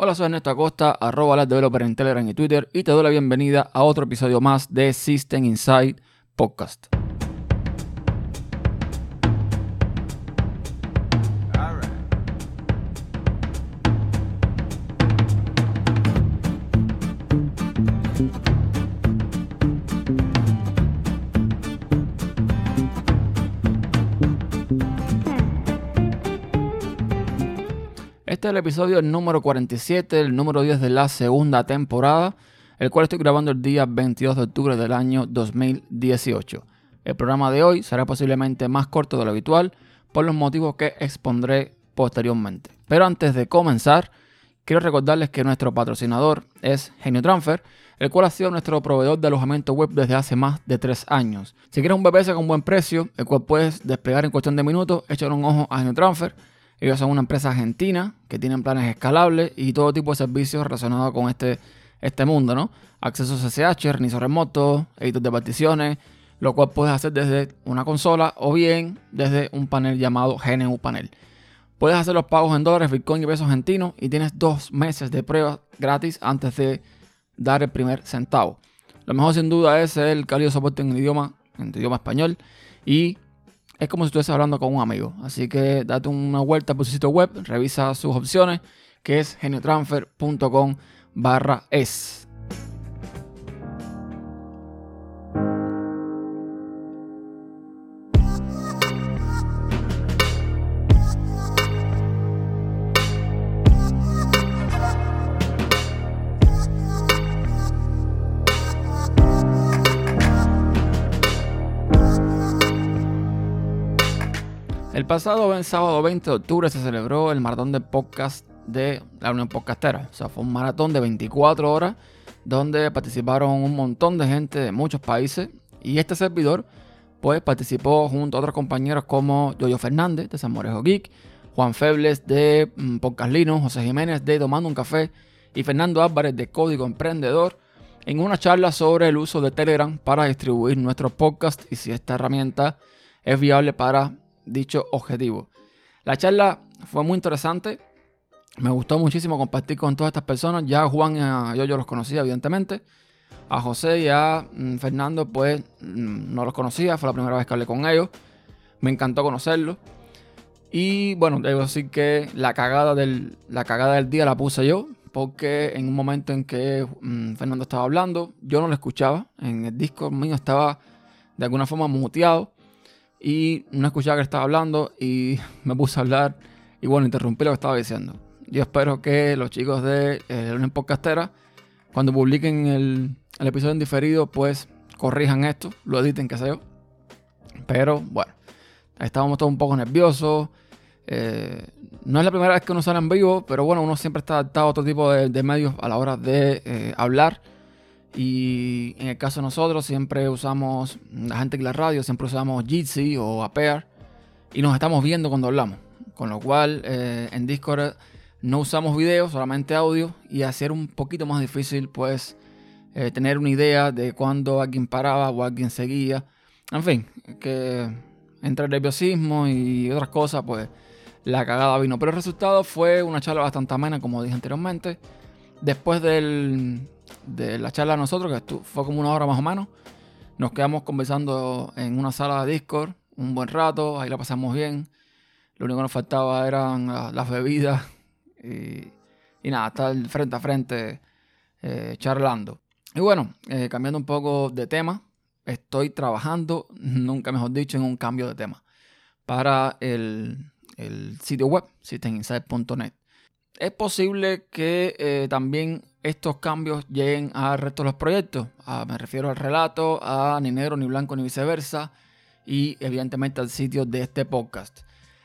Hola, soy Ernesto Acosta, arroba las developer en Telegram y Twitter y te doy la bienvenida a otro episodio más de System Inside Podcast. Este es el episodio número 47, el número 10 de la segunda temporada, el cual estoy grabando el día 22 de octubre del año 2018. El programa de hoy será posiblemente más corto de lo habitual por los motivos que expondré posteriormente. Pero antes de comenzar, quiero recordarles que nuestro patrocinador es Genio Transfer, el cual ha sido nuestro proveedor de alojamiento web desde hace más de 3 años. Si quieres un VPS con buen precio, el cual puedes desplegar en cuestión de minutos, échale un ojo a Genio Transfer. Ellos son una empresa argentina que tienen planes escalables y todo tipo de servicios relacionados con este, este mundo, ¿no? Acceso a SSH, reinicio remoto, editor de particiones, lo cual puedes hacer desde una consola o bien desde un panel llamado GNU Panel. Puedes hacer los pagos en dólares, Bitcoin y pesos argentinos y tienes dos meses de prueba gratis antes de dar el primer centavo. Lo mejor sin duda es el cálido soporte en idioma, en idioma español y es como si estuvieses hablando con un amigo. Así que date una vuelta por su sitio web, revisa sus opciones, que es geniotransfer.com barra es. El pasado sábado 20 de octubre se celebró el maratón de podcast de la Unión Podcastera. O sea, fue un maratón de 24 horas donde participaron un montón de gente de muchos países. Y este servidor, pues, participó junto a otros compañeros como Yoyo Fernández de San Morejo Geek, Juan Febles de mm, Podcast Linux, José Jiménez de Tomando un Café y Fernando Álvarez de Código Emprendedor en una charla sobre el uso de Telegram para distribuir nuestros podcasts y si esta herramienta es viable para dicho objetivo. La charla fue muy interesante. Me gustó muchísimo compartir con todas estas personas. Ya Juan y a yo, yo los conocía, evidentemente. A José y a mm, Fernando, pues mm, no los conocía. Fue la primera vez que hablé con ellos. Me encantó conocerlos. Y bueno, debo decir que la cagada del, la cagada del día la puse yo. Porque en un momento en que mm, Fernando estaba hablando, yo no lo escuchaba. En el disco mío estaba de alguna forma muteado y no escuchaba que estaba hablando y me puse a hablar y bueno, interrumpí lo que estaba diciendo. Yo espero que los chicos de eh, Unión Podcastera, cuando publiquen el, episodio en diferido, pues corrijan esto, lo editen, que sé. Pero bueno, estábamos todos un poco nerviosos. Eh, no es la primera vez que uno sale en vivo, pero bueno, uno siempre está adaptado a otro tipo de, de medios a la hora de eh, hablar. Y en el caso de nosotros, siempre usamos, la gente que la radio, siempre usamos Jitsi o Apear. Y nos estamos viendo cuando hablamos. Con lo cual, eh, en Discord no usamos video, solamente audio. Y hacer un poquito más difícil, pues, eh, tener una idea de cuándo alguien paraba o alguien seguía. En fin, que entre el nerviosismo y otras cosas, pues, la cagada vino. Pero el resultado fue una charla bastante amena, como dije anteriormente. Después del, de la charla de nosotros, que fue como una hora más o menos. Nos quedamos conversando en una sala de Discord un buen rato, ahí la pasamos bien. Lo único que nos faltaba eran las bebidas y, nada, estar frente a frente eh, charlando. Y bueno, eh, cambiando un poco de tema, estoy trabajando, nunca mejor dicho, en un cambio de tema para el, sitio web, systeminside.net. Es posible que eh, también estos cambios lleguen al resto de los proyectos. Ah, me refiero al relato, a ni negro, ni blanco, ni viceversa. Y evidentemente al sitio de este podcast.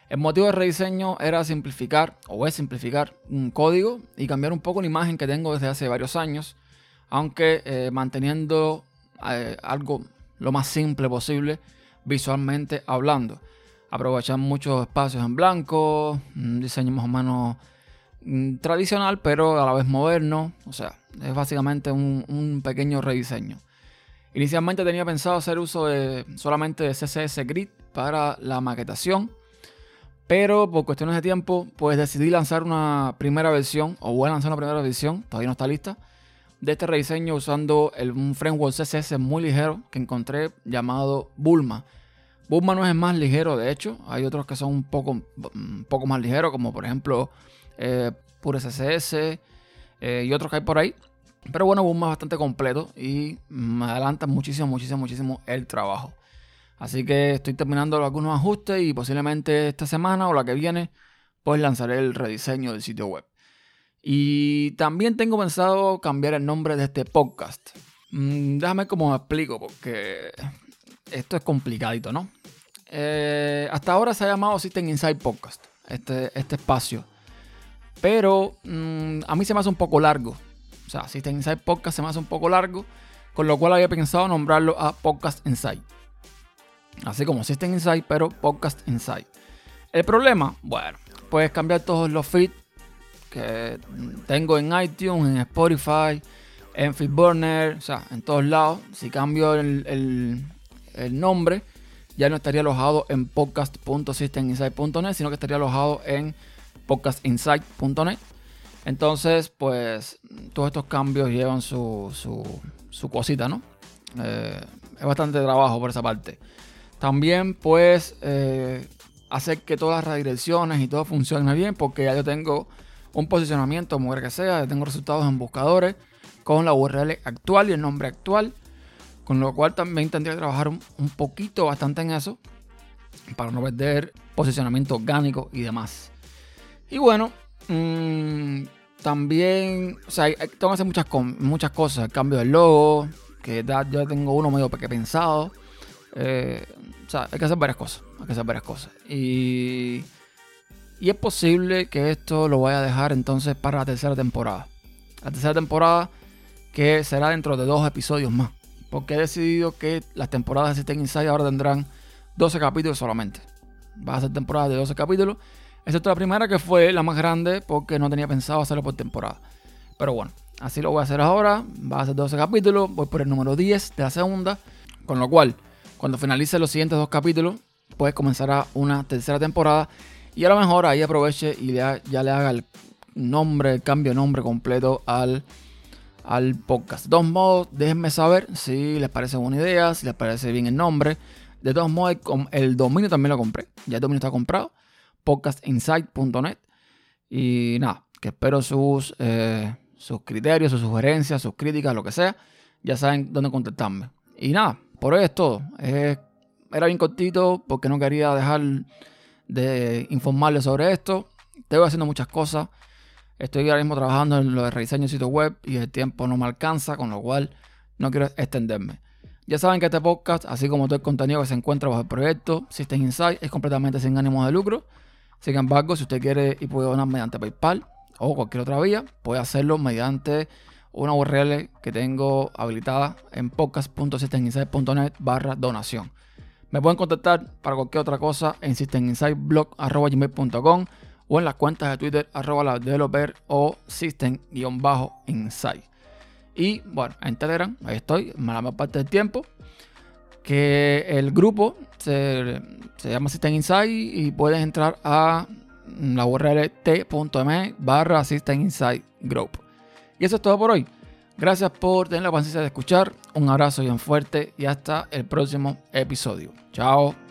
El motivo de rediseño era simplificar, o es simplificar, un código y cambiar un poco la imagen que tengo desde hace varios años. Aunque eh, manteniendo eh, algo lo más simple posible visualmente hablando. Aprovechar muchos espacios en blanco, un diseño más o menos tradicional, pero a la vez moderno. O sea, es básicamente un, pequeño rediseño. Inicialmente tenía pensado hacer uso de solamente de CSS Grid para la maquetación, Pero por cuestiones de tiempo, pues decidí lanzar una primera versión, o voy a lanzar una primera versión, todavía no está lista, de este rediseño usando el, un framework CSS muy ligero que encontré llamado Bulma. Bulma no es más ligero, de hecho, hay otros que son un poco, un poco más ligeros, como por ejemplo eh, Pure CSS eh, y otros que hay por ahí. Pero bueno, Bulma es bastante completo y me adelanta muchísimo, muchísimo, muchísimo el trabajo. Así que estoy terminando algunos ajustes y posiblemente esta semana o la que viene, pues lanzaré el rediseño del sitio web. Y también tengo pensado cambiar el nombre de este podcast. Mm, déjame como explico, porque esto es complicadito, ¿no? Eh, hasta ahora se ha llamado System Inside Podcast, este, este espacio. Pero mm, a mí se me hace un poco largo. O sea, System Inside Podcast se me hace un poco largo. Con lo cual había pensado nombrarlo a Podcast Inside. Así como System Inside, pero Podcast Inside. El problema, bueno, puedes cambiar todos los feeds que tengo en iTunes, en Spotify, en Feedburner, o sea, en todos lados. Si cambio el, nombre, ya no estaría alojado en podcast.systeminside.net, sino que estaría alojado en podcastinsight.net. Entonces, pues todos estos cambios llevan su, su, cosita, ¿no? Eh, es bastante trabajo por esa parte. También, pues, eh, hacer que todas las redirecciones y todo funcione bien, porque ya yo tengo un posicionamiento, como que sea, ya tengo resultados en buscadores con la URL actual y el nombre actual, con lo cual también tendría que trabajar un, poquito, bastante en eso, para no perder posicionamiento orgánico y demás. Y bueno, mm, también, o sea, tengo que hacer muchas, muchas cosas, cambio del logo, que ya, tengo uno medio que pensado. Eh, o sea, hay que hacer varias cosas, hay que hacer varias cosas. Y y es posible que esto lo vaya a dejar entonces para la tercera temporada. La tercera temporada que será dentro de dos episodios más. Porque he decidido que las temporadas de System Inside ahora tendrán 12 capítulos solamente. Va a ser temporada de 12 capítulos. Excepto la primera que fue la más grande porque no tenía pensado hacerlo por temporada. Pero bueno, así lo voy a hacer ahora. Va a ser 12 capítulos. Voy por el número 10 de la segunda. Con lo cual, cuando finalice los siguientes dos capítulos, pues comenzará una tercera temporada y a lo mejor ahí aproveche y ya, le haga el nombre, el cambio de nombre completo al, al podcast. De todos modos, déjenme saber si les parece buena idea, si les parece bien el nombre. De todos modos, el dominio también lo compré. Ya el dominio está comprado. Podcastinsight.net. Y nada, que espero sus, eh, sus criterios, sus sugerencias, sus críticas, lo que sea. Ya saben dónde contactarme. Y nada, por hoy es todo. era bien cortito porque no quería dejar de informarles sobre esto. Estoy haciendo muchas cosas. Estoy ahora mismo trabajando en lo de rediseño de sitio web y el tiempo no me alcanza, con lo cual no quiero extenderme. Ya saben que este podcast, así como todo el contenido que se encuentra bajo el proyecto System Insight, es completamente sin ánimo de lucro. Sin embargo, si usted quiere y puede donar mediante PayPal o cualquier otra vía, puede hacerlo mediante una URL que tengo habilitada en podcast.systeminsight.net barra donación. Me pueden contactar para cualquier otra cosa en systeminsightblog.com o en las cuentas de Twitter arroba la developer o system-insight. Y bueno, en Telegram, ahí estoy, la mayor parte del tiempo. Que el grupo se, llama System Insight y puedes entrar a la URL t.m barra System Insight Group. Y eso es todo por hoy. Gracias por tener la paciencia de escuchar. Un abrazo bien fuerte y hasta el próximo episodio. Chao.